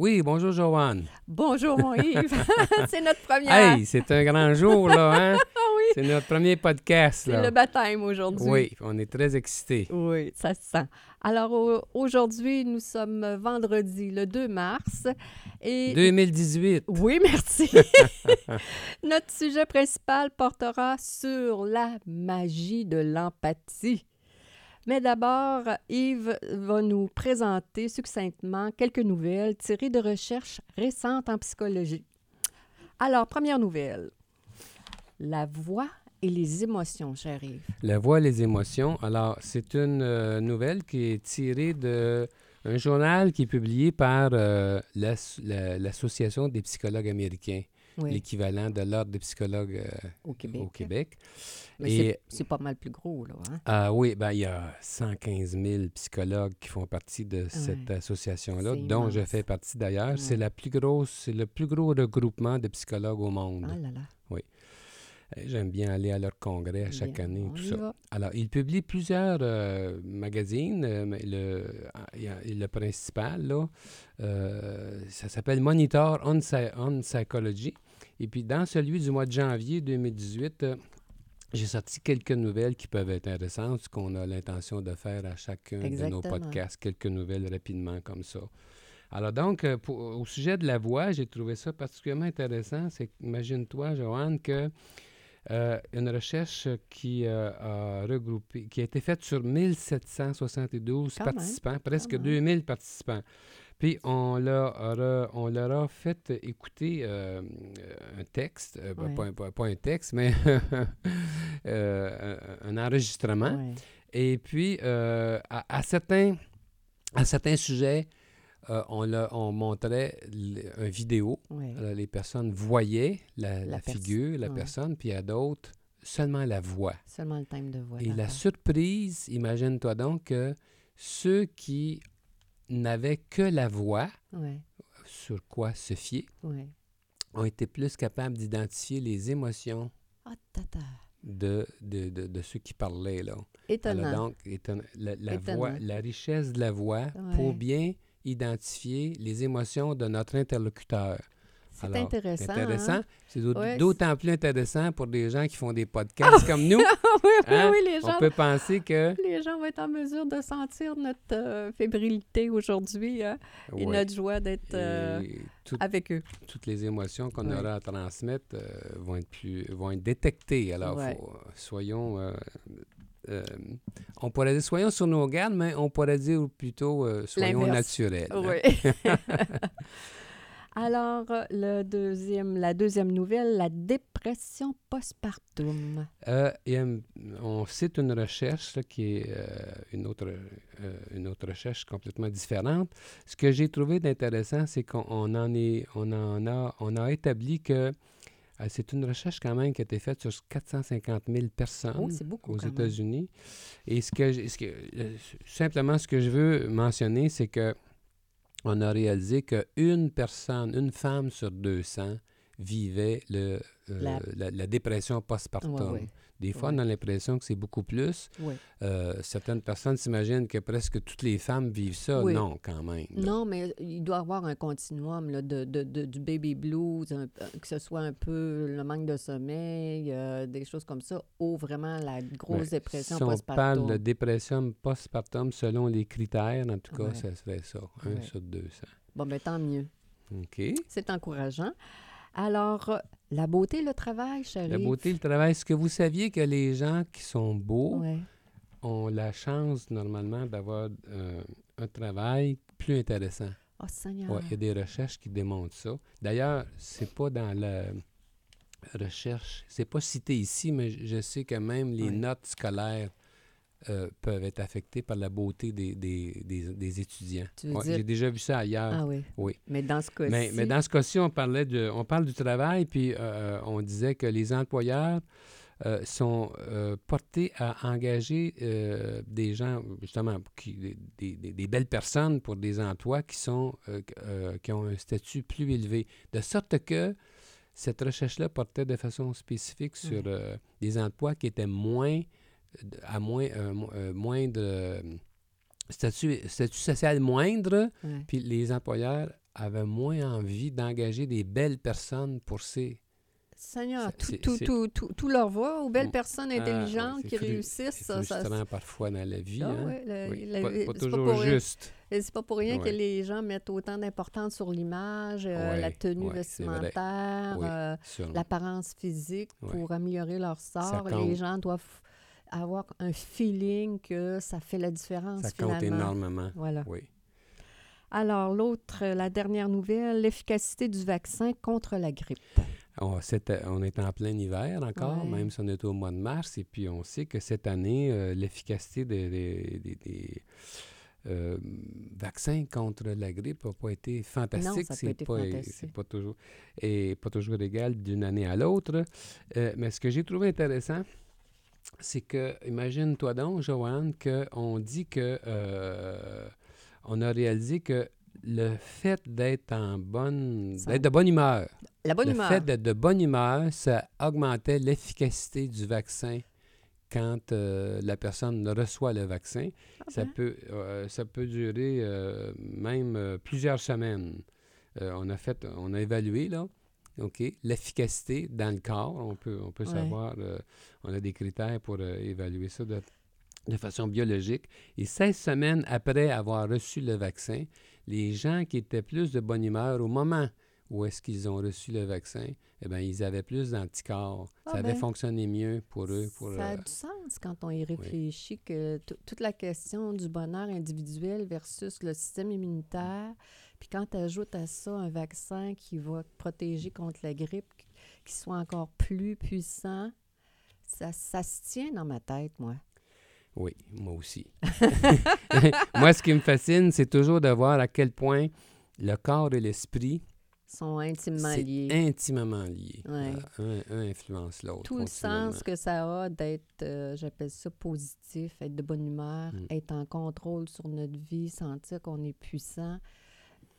Oui, bonjour Joanne. Bonjour mon Yves, c'est notre première. Hey, c'est un grand jour là, hein? Ah oui, C'est notre premier podcast c'est le baptême aujourd'hui. Oui, on est très excités. Oui, ça se sent. Alors au- aujourd'hui, nous sommes vendredi le 2 mars et 2018. Oui, merci. Notre sujet principal portera sur la magie de l'empathie. Mais d'abord, Yves va nous présenter succinctement quelques nouvelles tirées de recherches récentes en psychologie. Alors, première nouvelle. La voix et les émotions, Yves. La voix, les émotions. Alors, c'est une euh, nouvelle qui est tirée de un journal qui est publié par euh, l'Ass- la- l'Association des psychologues américains, Oui, l'équivalent de l'Ordre des psychologues euh, au Québec. au Québec. Mais c'est- pas mal plus gros, là. Hein? Ah oui, ben, il y a 115 000 psychologues qui font partie de cette association-là, dont je fais partie d'ailleurs. C'est Ouais. la plus grosse, c'est le plus gros regroupement de psychologues au monde. Ah là là. Euh, J'aime bien aller à leur congrès à chaque Bien, année, tout ça. va. Alors, ils publient plusieurs euh, magazines. euh, le, ah, le principal, là, euh, ça s'appelle Monitor on, on Psychology. Et puis, dans celui du mois de janvier 2018, euh, j'ai sorti quelques nouvelles qui peuvent être intéressantes, ce qu'on a l'intention de faire à chacun de nos podcasts, quelques nouvelles rapidement comme ça. Alors donc, pour- au sujet de la voix, j'ai trouvé ça particulièrement intéressant. C'est imagine-toi, Joanne, que euh, une recherche qui euh, a regroupé, qui a été faite sur 1772 Quand même, participants, presque même. 2000 participants. Puis on leur, a, on leur a fait écouter euh, un texte, euh, ben, Ouais. pas, un- pas- pas un texte, mais euh, un, enregistrement. Ouais. Et puis, à, à certains, à certains sujets, euh, on, leur- on montrait un vidéo. Alors, les personnes voyaient la, La la pers- figure, la personne, puis à d'autres, seulement la voix. Seulement le thème de voix. Et la surprise, imagine-toi donc que ceux qui n'avaient que la voix, sur quoi se fier, ont été plus capables d'identifier les émotions Ah, tata. de, de, de- de ceux qui parlaient. Là. Étonnant. Alors, donc, étonn- la, la Étonnant. voix, la richesse de la voix pour bien identifier les émotions de notre interlocuteur. c'est Alors, intéressant. C'est intéressant. hein? C'est d'aut- Ouais, d'autant plus intéressant pour des gens qui font des podcasts comme nous. oui, oui, Hein? oui, les On gens, peut penser que... les gens vont être en mesure de sentir notre euh, fébrilité aujourd'hui hein, et Ouais. notre joie d'être euh, avec eux. toutes les émotions qu'on Ouais. aura à transmettre euh, vont, être plus, vont être détectées. Alors, faut- soyons... euh, on pourrait dire soyons sur nos gardes, mais on pourrait dire plutôt euh, soyons naturels. hein. Oui. Alors, le deuxième, la deuxième nouvelle, la dépression postpartum. Euh, on cite une recherche là, qui est une, autre, une autre recherche complètement différente. Ce que j'ai trouvé d'intéressant, c'est qu'on on en, est, on en a, on a établi que c'est une recherche quand même qui a été faite sur 450 000 personnes Oh, beaucoup aux. États-Unis. Et ce que, ce que euh, simplement ce que je veux mentionner, c'est que on a réalisé qu'une personne, une femme sur 200 vivait le, euh, La- la, la dépression postpartum. Ouais, ouais. Des fois, on a l'impression que c'est beaucoup plus. Oui. Euh, certaines personnes s'imaginent que presque toutes les femmes vivent ça. Oui. Non, quand même. là. Non, mais il doit y avoir un continuum là, de, de- de- du baby blues, un- que ce soit un peu le manque de sommeil, euh, des choses comme ça, ou vraiment la grosse Ben, dépression si on postpartum. parle de dépression postpartum selon les critères, en tout cas, ça serait ça. 1 Ouais. sur 200. Bon, ben tant mieux. OK. C'est encourageant. Alors, euh, la beauté, le travail, chérie. La beauté, le travail. Est-ce que vous saviez que les gens qui sont beaux Ouais. ont la chance, normalement, d'avoir euh, un travail plus intéressant? Oh, Seigneur. Ouais, il y a des recherches qui démontrent ça. D'ailleurs, c'est pas dans la recherche, c'est pas cité ici, mais je je sais que même les Ouais. notes scolaires euh, peuvent être affectés par la beauté des, des, des, des étudiants. Ouais, dire- J'ai déjà vu ça ailleurs. Ah oui. Oui. Mais dans ce cas-ci... Mais, mais dans ce cas-ci, on parlait de, on parle du travail, puis euh, on disait que les employeurs euh, sont euh, portés à engager euh, des gens, justement, qui, des, des- belles personnes pour des emplois qui sont, euh, qui- euh, ont un statut plus élevé, de sorte que cette recherche-là portait de façon spécifique sur euh, des emplois qui étaient moins, à moins, euh, euh, moins de statut, statut social moindre, Ouais. puis les employeurs avaient moins envie d'engager des belles personnes pour ces... Seigneur, tout, tout, tout, tout, tout leur va aux belles personnes Ah, intelligentes qui réussissent. C'est Ça, ça- frustrant parfois dans la vie. Ah hein? ouais, Oui, la- pas, c'est pas pas toujours rien. juste. Et c'est pas pour rien que les gens mettent autant d'importance sur l'image, euh, Ouais, la tenue vestimentaire, euh, l'apparence physique pour améliorer leur sort. Les gens doivent avoir un feeling que ça fait la différence Ça compte finalement. énormément. Voilà. Oui. Alors, l'autre, euh, la dernière nouvelle, l'efficacité du vaccin contre la grippe. On, c'était- on est en plein hiver encore, Ouais. même si on est au mois de mars, et puis on sait que cette année, euh, l'efficacité des, des- des- des, euh, vaccins contre la grippe n'a pas été fantastique. c'est pas, pas toujours et pas toujours égal d'une année à l'autre. Euh, mais ce que j'ai trouvé intéressant, c'est que, imagine-toi donc, Joanne, qu'on dit que euh, on a réalisé que le fait d'être en bonne, d'être de bonne humeur, La bonne le humeur. fait d'être de bonne humeur, ça augmentait l'efficacité du vaccin quand euh, la personne reçoit le vaccin. Ah Ça, peut, euh, ça peut durer même plusieurs semaines. On, a fait, on a évalué là, OK, l'efficacité dans le corps. On peut, on peut Ouais. savoir, euh, on a des critères pour euh, évaluer ça de, de façon biologique. Et 16 semaines après avoir reçu le vaccin, les gens qui étaient plus de bonne humeur au moment où est-ce qu'ils ont reçu le vaccin, eh bien, ils avaient plus d'anticorps. Ah ça avait ben, fonctionné mieux pour eux. Pour, ça a euh, du sens quand on y réfléchit que toute la question du bonheur individuel versus le système immunitaire, puis quand tu ajoutes à ça un vaccin qui va te protéger contre la grippe, qui- soit encore plus puissant, ça, ça se tient dans ma tête, moi. Oui, moi aussi. moi, ce qui me fascine, c'est toujours de voir à quel point le corps et l'esprit, sont intimement liés. intimement liés. Ouais. Euh, un, un influence l'autre. Tout le sens que ça a d'être, euh, j'appelle ça positif, être de bonne humeur, Mm. être en contrôle sur notre vie, sentir qu'on est puissant,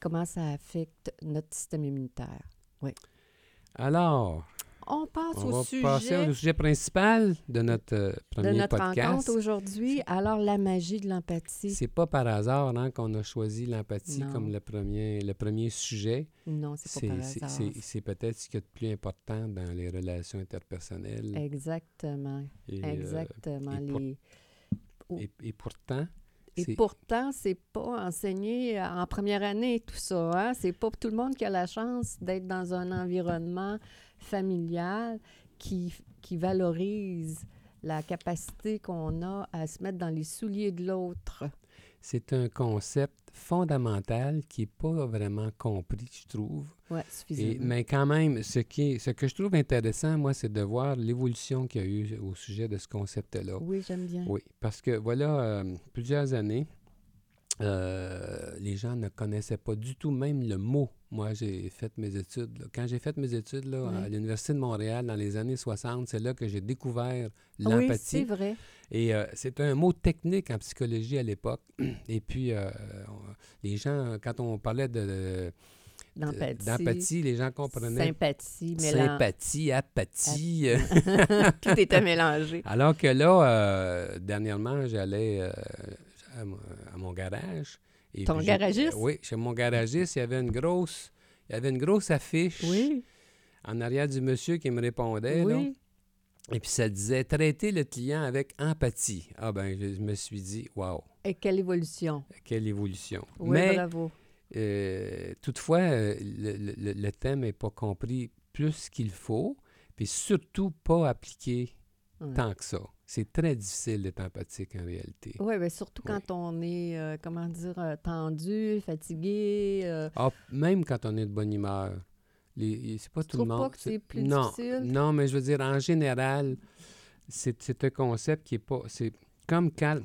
comment ça affecte notre système immunitaire. Alors, On passe on au va sujet passer au sujet principal de notre euh, de premier notre podcast. rencontre aujourd'hui. Alors, la magie de l'empathie. C'est pas par hasard hein, qu'on a choisi l'empathie comme le premier, le premier sujet. Non, c'est pas par C'est- hasard. c'est- peut-être ce qui est de plus important dans les relations interpersonnelles. Exactement, Et, euh, exactement. et pour- Les- et, et pourtant, Et pourtant, c'est pas enseigné en première année, tout ça. Hein? C'est pas tout le monde qui a la chance d'être dans un environnement familial qui, qui valorise la capacité qu'on a à se mettre dans les souliers de l'autre. C'est un concept fondamental qui n'est pas vraiment compris, je trouve. Oui, Et- suffisamment. mais quand même, ce, qui est- ce que je trouve intéressant, moi, c'est de voir l'évolution qu'il y a eu au sujet de ce concept-là. Oui, j'aime bien. Oui, parce que voilà, euh, plusieurs années, euh, les gens ne connaissaient pas du tout même le mot. Moi, j'ai fait mes études. là. Quand j'ai fait mes études là, à l'Université de Montréal dans les années 60, c'est là que j'ai découvert Ah oui, l'empathie. c'est vrai. Et euh, c'est un mot technique en psychologie à l'époque. Et puis, euh, les gens, quand on parlait de, de- D'empathie. d'empathie, les gens comprenaient Sympathie, mélange. sympathie, apathie. Tout était mélangé. Alors que là, euh, dernièrement, j'allais euh, à, mon- garage. et Ton garagiste? Oui, chez mon garagiste, il y avait une grosse, il y avait une grosse affiche Oui, en arrière du monsieur qui me répondait. là. Et puis ça disait traiter le client avec empathie. Ah ben, je, me suis dit, waouh, Et quelle évolution. quelle évolution. Oui, Mais bravo. euh, toutefois, euh, le, le- le thème n'est pas compris plus qu'il faut, puis surtout pas appliqué tant que ça. C'est très difficile d'être empathique en réalité. Oui, mais surtout Oui. quand on est, euh, comment dire, tendu, fatigué. euh, Ah, même quand on est de bonne humeur. C'est pas tout le monde. pas que c'est plus non, difficile? Non, mais je veux dire, en général, c'est un concept qui est pas. c'est comme Cal,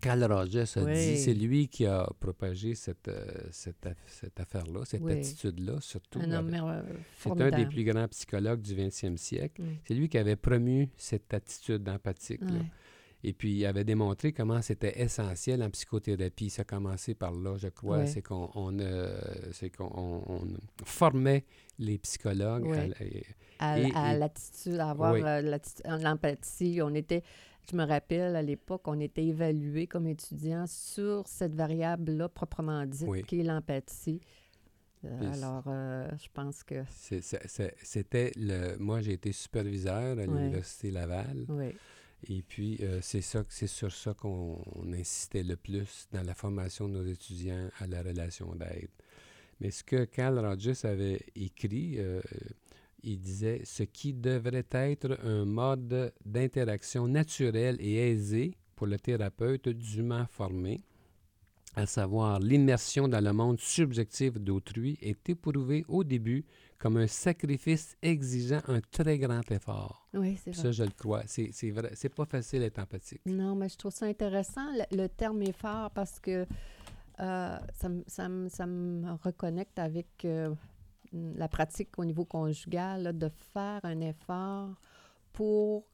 Carl Rogers a Oui. dit, c'est lui qui a propagé cette, euh, cette, cette affaire-là, cette Oui. attitude-là, surtout. Avec- euh, C'est un des plus grands psychologues du 20e siècle. Mm. C'est lui qui avait promu cette attitude empathique. Ouais. Et puis, il avait démontré comment c'était essentiel en psychothérapie. Ça a commencé par là, je crois. Ouais. C'est qu'on on, euh, qu'on on- formait les psychologues. à Ouais. la- à, Et- à et- l'attitude, à avoir Oui. euh, euh, l'empathie. On était, je me rappelle à l'époque, on était évalués comme étudiants sur cette variable-là proprement dite, Oui. qui est l'empathie. Euh, alors, euh, je pense que C'était le. Moi, j'ai été superviseur à l'Université Laval. oui, Et puis, euh, c'est sur ça qu'on on insistait le plus dans la formation de nos étudiants à la relation d'aide. Mais ce que Carl Rogers avait écrit, euh, il disait ce qui devrait être un mode d'interaction naturel et aisé pour le thérapeute dûment formé, à savoir l'immersion dans le monde subjectif d'autrui, est éprouvé au début comme un sacrifice exigeant un très grand effort. oui, c'est vrai. Ça, je le crois. C'est c'est vrai. C'est pas facile d'être empathique. Non, mais je trouve ça intéressant. Le, le terme est fort parce que euh, ça, me- ça ça me reconnecte avec euh, la pratique au niveau conjugal, là, de faire un effort pour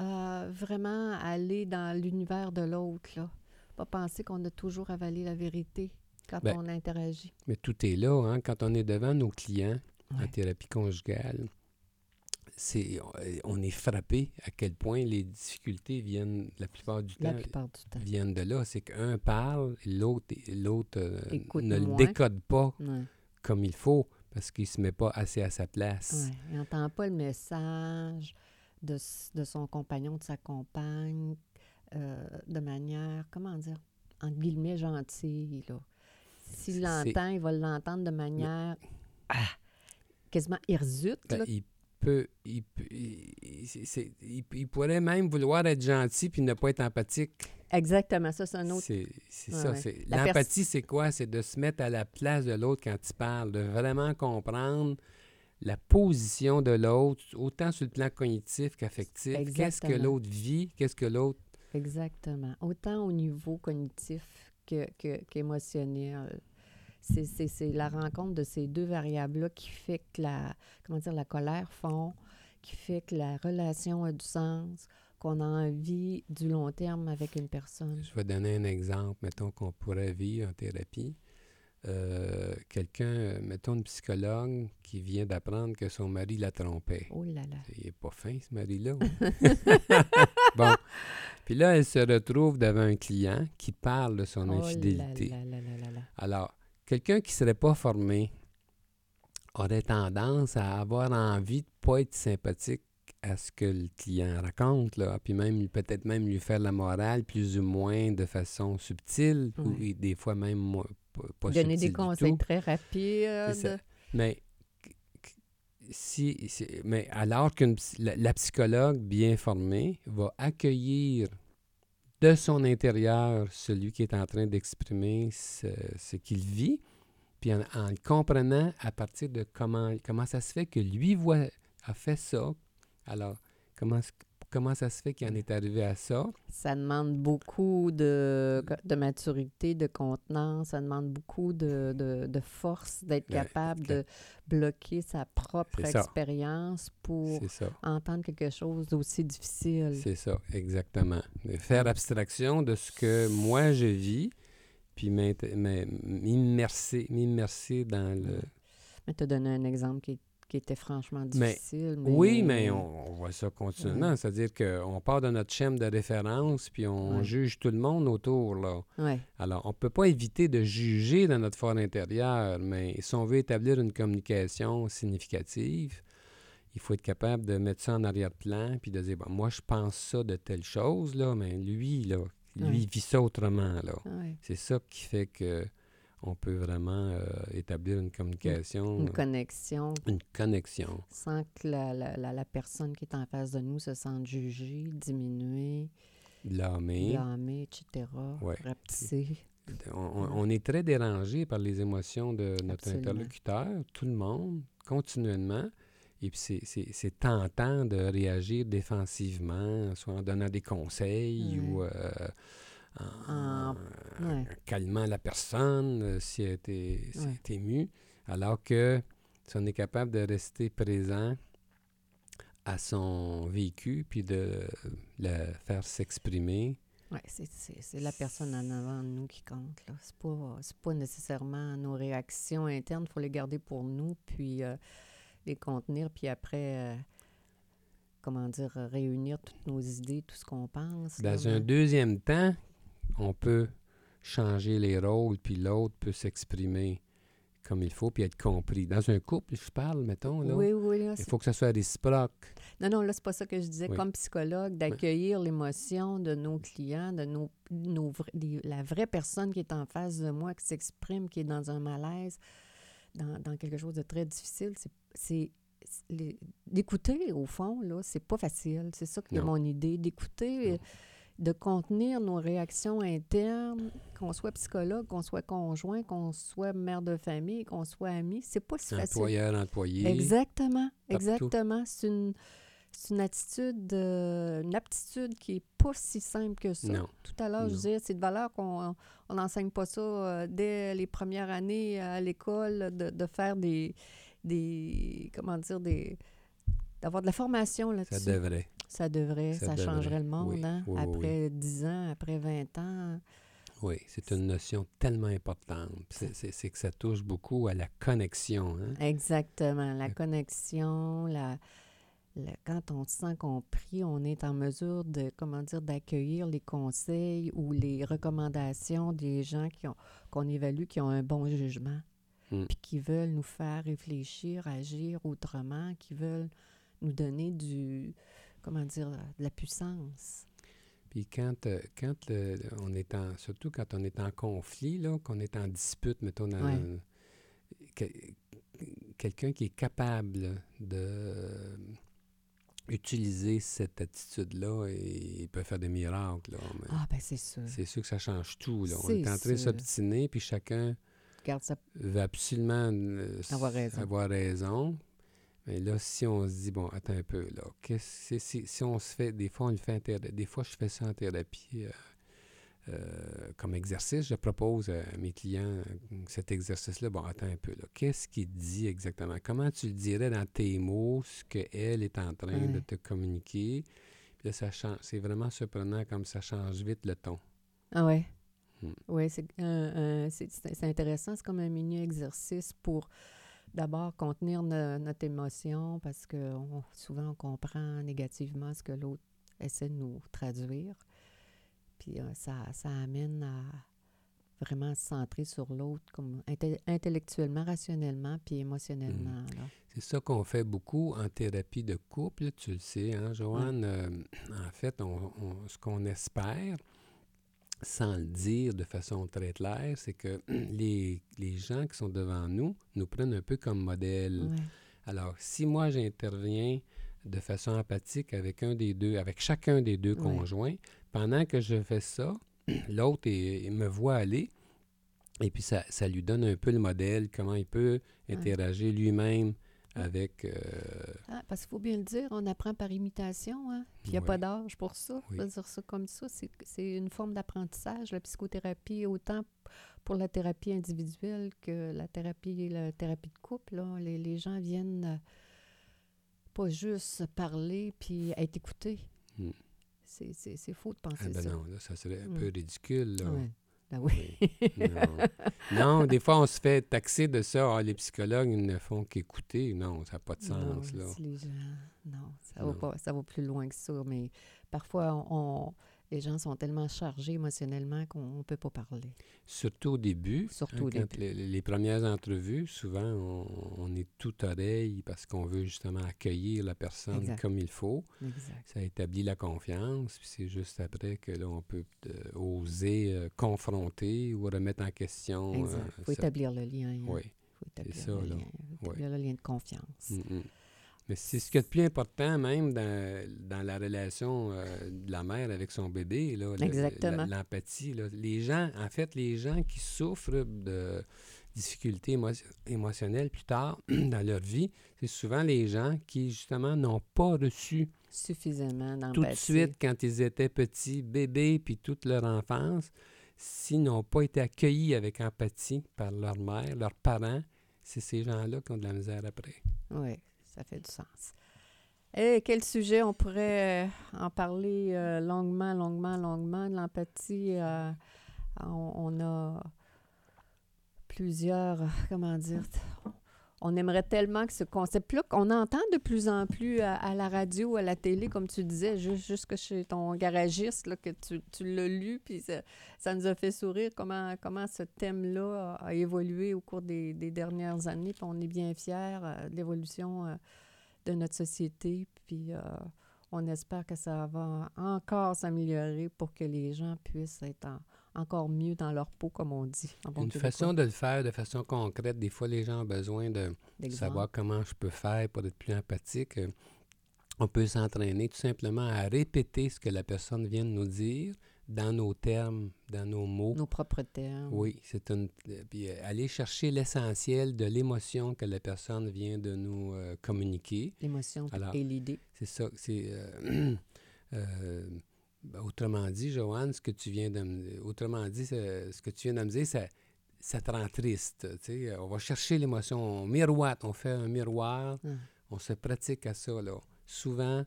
euh, vraiment aller dans l'univers de l'autre. là. Pas penser qu'on a toujours avalé la vérité quand Ben, on interagit. Mais tout est là. Hein? Quand on est devant nos clients en Ouais. thérapie conjugale, c'est, on est frappé à quel point les difficultés viennent, la plupart du La temps, plupart du temps. viennent de là. C'est qu'un parle, l'autre, l'autre euh, ne le décode pas Ouais. comme il faut parce qu'il se met pas assez à sa place. Ouais, Il n'entend pas le message de, de son compagnon, de sa compagne, euh, de manière, comment dire, entre guillemets, gentille. Là. S'il l'entend, il va l'entendre de manière ah, quasiment hirsute. Ben, il peut, il, il- il- c'est- c'est- il- il pourrait même vouloir être gentil puis ne pas être empathique. Exactement, ça, c'est un autre. C'est c'est Ouais, ça. ouais. c'est- La pers- L'empathie, c'est quoi? C'est de se mettre à la place de l'autre quand il parle, de vraiment comprendre la position de l'autre, autant sur le plan cognitif qu'affectif. Qu'est-ce que l'autre vit? Qu'est-ce que l'autre... Exactement. Autant au niveau cognitif que, que- qu'émotionnel. C'est, la rencontre de ces deux variables-là qui fait que la, comment dire, la colère fond, qui fait que la relation a du sens, qu'on a envie du long terme avec une personne. Je vais donner un exemple, mettons, qu'on pourrait vivre en thérapie. Euh, Quelqu'un, mettons une psychologue qui vient d'apprendre que son mari la trompait. Oh là là. Il est pas fin, ce mari-là. bon. Puis là, elle se retrouve devant un client qui parle de son Oh infidélité. là là là là là. Alors, quelqu'un qui ne serait pas formé aurait tendance à avoir envie de ne pas être sympathique à ce que le client raconte, là. puis même peut-être même lui faire la morale plus ou moins de façon subtile, ou des fois même pas, Donner des du conseils tout. très rapides. Mais, si, si- mais alors que la, la psychologue bien formée va accueillir de son intérieur celui qui est en train d'exprimer ce, ce qu'il vit, puis en, le comprenant à partir de comment, comment ça se fait que lui voit, a fait ça, alors comment, comment ça se fait qu'il en est arrivé à ça, Ça demande beaucoup de, de maturité, de contenance, ça demande beaucoup de, de, de force d'être capable de bloquer sa propre expérience pour entendre quelque chose d'aussi difficile. C'est ça, exactement. De Faire abstraction de ce que moi je vis, puis m'immerser, dans le... Mais tu as donné un exemple qui, qui était franchement difficile. Mais, Oui, mais on, on voit ça continuellement. C'est-à-dire qu'on part de notre chaîne de référence, puis on juge tout le monde autour, là. Alors, on ne peut pas éviter de juger dans notre fort intérieur, mais si on veut établir une communication significative, il faut être capable de mettre ça en arrière-plan, puis de dire, bon, moi, je pense ça de telle chose, là, mais lui, là, lui, vit ça autrement, là. C'est ça qui fait que on peut vraiment euh, établir une communication, Une euh, connexion une connexion. sans que la, la, la, la personne qui est en face de nous se sente jugée, diminuée, blâmée, etc., Ouais. rapetissée. On, est très dérangé par les émotions de notre Absolument. interlocuteur, tout le monde, continuellement. Et puis, c'est tentant de réagir défensivement, soit en donnant des conseils ou euh, en, calmant la personne euh, si elle est émue. Alors que si on est capable de rester présent à son vécu, puis de le faire s'exprimer, oui, c'est la personne en avant de nous qui compte. Ce n'est pas, pas, nécessairement nos réactions internes. Il faut les garder pour nous, puis euh, les contenir, puis après, euh, comment dire, réunir toutes nos idées, tout ce qu'on pense. Dans un deuxième temps, on peut changer les rôles, puis l'autre peut s'exprimer comme il faut, puis être compris. Dans un couple, je parle, mettons, là, oui, oui, il faut que ça soit réciproque. Non, non, là, c'est pas ça que je disais. Comme psychologue, d'accueillir l'émotion de nos clients, de nos, nos la vraie personne qui est en face de moi, qui s'exprime, qui est dans un malaise, dans, dans quelque chose de très difficile, c'est d'écouter, au fond, là, c'est pas facile. C'est ça qui est mon idée, d'écouter de contenir nos réactions internes, qu'on soit psychologue, qu'on soit conjoint, qu'on soit mère de famille, qu'on soit ami, c'est pas si facile. Employeur, employé. Exactement, exactement. C'est une, une attitude, euh, une aptitude qui est pas si simple que ça. Non. Tout à l'heure, je disais, c'est de valeur qu'on n'enseigne pas ça euh, dès les premières années à l'école, de, de, faire des, des, comment dire, des d'avoir de la formation là-dessus. Ça devrait. Ça devrait, ça, changerait le monde, hein? après 10 ans, après 20 ans. Oui, c'est une notion tellement importante. C'est que ça touche beaucoup à la connexion. Hein? Exactement, la connexion, la, quand on se sent compris, on est en mesure de, comment dire, d'accueillir les conseils ou les recommandations des gens qui ont qu'on évalue qui ont un bon jugement, hmm. puis qui veulent nous faire réfléchir, agir autrement, qui veulent nous donner du, comment dire, de la puissance. Puis quand, euh, quand on est en, surtout quand on est en conflit, là, qu'on est en dispute, mettons, dans quelqu'un qui est capable de utiliser cette attitude-là, il peut faire des miracles. Là, ah, ben c'est sûr. C'est sûr que ça change tout. Là. On est en train de s'obstiner, puis chacun veut absolument euh, avoir raison. avoir raison. Mais là, si on se dit, bon, attends un peu, là, qu'est-ce, si, si on se fait, des fois, on le fait en des fois, je fais ça en thérapie euh, euh, comme exercice. Je propose à mes clients euh, cet exercice-là. Bon, attends un peu, là, qu'est-ce qu'il dit exactement? Comment tu le dirais dans tes mots, ce qu'elle est en train de te communiquer? Puis là, ça change. C'est vraiment surprenant comme ça change vite le ton. Ah ouais? Hmm. Oui, c'est, c'est intéressant. C'est comme un mini-exercice pour d'abord contenir notre émotion parce que souvent on comprend négativement ce que l'autre essaie de nous traduire. Puis euh, ça, ça amène à vraiment se centrer sur l'autre comme intellectuellement, rationnellement, puis émotionnellement. Mmh. C'est ça qu'on fait beaucoup en thérapie de couple, tu le sais, hein, Joanne? Euh, en fait, on, ce qu'on espère, sans le dire de façon très claire, c'est que les, les, gens qui sont devant nous nous prennent un peu comme modèle. Alors, si moi j'interviens de façon empathique avec un des deux, avec chacun des deux conjoints, pendant que je fais ça, l'autre me voit aller, et puis ça, ça, lui donne un peu le modèle, comment il peut interagir lui-même avec... Euh, ah, parce qu'il faut bien le dire, on apprend par imitation, hein? Puis il n'y a pas d'âge pour ça. Je dire ça comme ça. C'est une forme d'apprentissage, la psychothérapie, autant pour la thérapie individuelle que la thérapie, la thérapie de couple. Là. Les, les, gens viennent euh, pas juste parler puis être écoutés. Hmm. C'est faux de penser ah ben ça. Non, là, ça serait un hmm. peu ridicule. Là. Ben oui. non. des fois, on se fait taxer de ça. Ah, les psychologues, ils ne font qu'écouter. Non, ça n'a pas de sens. Non, là. Les gens, non ça, Va pas, ça va plus loin que ça. Mais parfois, on, les gens sont tellement chargés émotionnellement qu'on ne peut pas parler. Surtout au début. Surtout hein, quand Les, premières entrevues, souvent, on, est tout oreille parce qu'on veut justement accueillir la personne comme il faut. Ça établit la confiance. Puis c'est juste après que là, on peut euh, oser euh, confronter ou remettre en question. Il euh, faut établir le lien. Hein. Oui. Il faut établir, ça, le, lien, établir le lien de confiance. Mm. Mais c'est ce qui est le plus important, même dans, dans la relation euh, de la mère avec son bébé, là, Exactement. l'empathie. Les gens, en fait, les gens qui souffrent de difficultés émotionnelles plus tard dans leur vie, c'est souvent les gens qui, justement, n'ont pas reçu suffisamment d'empathie. Tout de suite, quand ils étaient petits, bébés, puis toute leur enfance, s'ils n'ont pas été accueillis avec empathie par leur mère, leurs parents, c'est ces gens-là qui ont de la misère après. Oui, ça fait du sens. Et quel sujet on pourrait euh, en parler euh, longuement, longuement, longuement de l'empathie? Euh, on, a plusieurs, comment dire, on aimerait tellement que ce concept-là, qu'on entend de plus en plus à, la radio, à la télé, comme tu disais, jusque chez ton garagiste, là, que tu, tu l'as lu, puis ça, nous a fait sourire comment, comment ce thème-là a, évolué au cours des, dernières années. Puis on est bien fiers de l'évolution de notre société. Puis euh, on espère que ça va encore s'améliorer pour que les gens puissent être encore mieux dans leur peau, comme on dit. Une façon de le faire de façon concrète, des fois, les gens ont besoin de savoir comment je peux faire pour être plus empathique. On peut s'entraîner tout simplement à répéter ce que la personne vient de nous dire dans nos termes, dans nos mots. Nos propres termes. Oui, c'est une. Euh, puis euh, aller chercher l'essentiel de l'émotion que la personne vient de nous euh, communiquer. L'émotion et l'idée. C'est ça. C'est. Ben, autrement dit, Joanne, ce que tu viens de me, autrement dit, ce que tu viens de me dire, ça, ça te rend triste. On va chercher l'émotion, on miroite, on fait un miroir, hum. on se pratique à ça. Là. Souvent,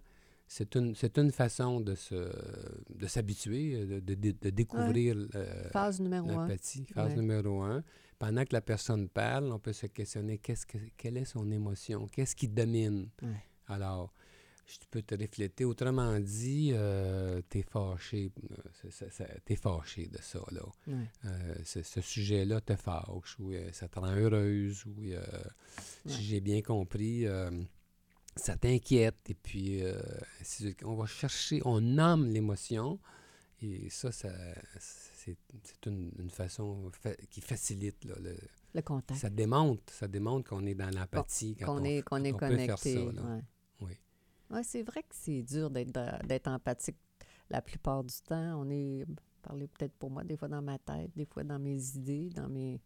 c'est une, une façon de, se, de s'habituer, de, de, de découvrir euh, phase numéro l'empathie. Phase numéro un. Pendant que la personne parle, on peut se questionner qu'est-ce que, quelle est son émotion, qu'est-ce qui domine? Alors, je peux te refléter. Autrement dit, euh, t'es fâché. Euh, t'es fâché de ça, là. Euh, ce sujet-là te fâche, ou ça te rend heureuse, ou si j'ai bien compris ça t'inquiète. Et puis, euh, on va chercher, on nomme l'émotion. Et ça, ça c'est une, façon qui facilite le, le, contact. Ça démontre, ça démontre qu'on est dans l'empathie. qu'on est, est connecté. Ouais, c'est vrai que c'est dur d'être empathique la plupart du temps. On est, parler peut-être pour moi, des fois dans ma tête, des fois dans mes idées, dans mes,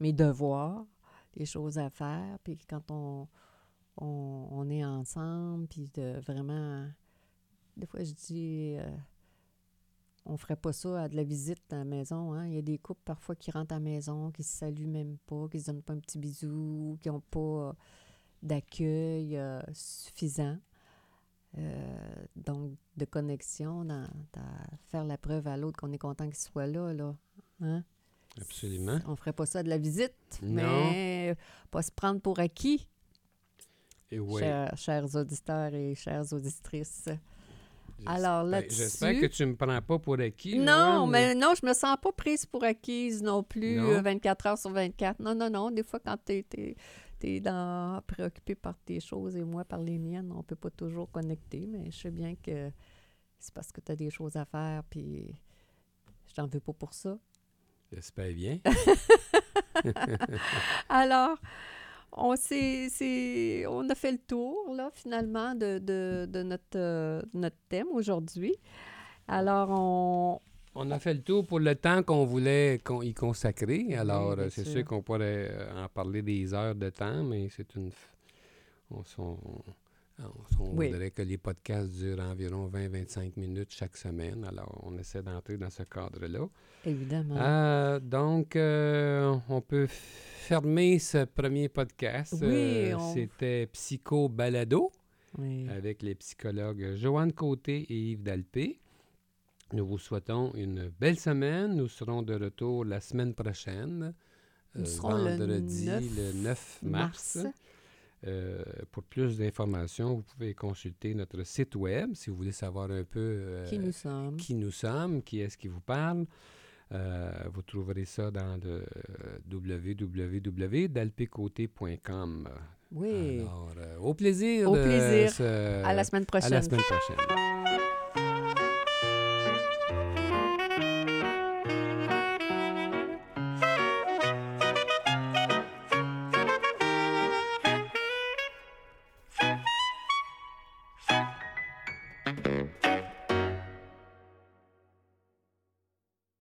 mes devoirs, les choses à faire. Puis quand on on, est ensemble, puis de vraiment... Des fois, je dis, euh, on ferait pas ça à de la visite à la maison. Hein? Il y a des couples parfois qui rentrent à la maison, qui se saluent même pas, qui se donnent pas un petit bisou, qui n'ont pas d'accueil euh, suffisant. Euh, donc, de connexion, dans, faire la preuve à l'autre qu'on est content qu'il soit là. là hein? Absolument. On ferait pas ça de la visite, mais pas se prendre pour acquis chers, auditeurs et chères auditrices. Alors ben, là-dessus... J'espère que tu ne me prends pas pour acquis. Non, mais... non, je me sens pas prise pour acquise non plus, 24 euh, heures sur 24. Non, non, non. Des fois, quand tu es, es, dans, préoccupé par tes choses et moi par les miennes, on peut pas toujours connecter, mais je sais bien que c'est parce que tu as des choses à faire, puis je t'en veux pas pour ça. J'espère bien. Alors, on, c'est, on a fait le tour, là, finalement, de, de, de notre, euh, notre thème aujourd'hui. Alors, on... On a fait le tour pour le temps qu'on voulait y consacrer. Alors, euh, c'est sûr, qu'on pourrait euh, en parler des heures de temps, mais c'est une... On, on, voudrait que les podcasts durent environ 20-25 minutes chaque semaine. Alors, on essaie d'entrer dans ce cadre-là. Évidemment. Euh, donc, euh, on peut fermer ce premier podcast. Oui, euh, C'était Psycho Balado avec les psychologues Joanne Côté et Yves Dalpé. Nous vous souhaitons une belle semaine. Nous serons de retour la semaine prochaine, vendredi le 9, mars. Euh, pour plus d'informations, vous pouvez consulter notre site web si vous voulez savoir un peu euh, qui nous sommes, qui, nous sommes, qui est-ce qui vous parle. Euh, vous trouverez ça dans le www.dalpecoté.com. Oui. Alors, au plaisir. Au plaisir. à la semaine prochaine. À la semaine prochaine.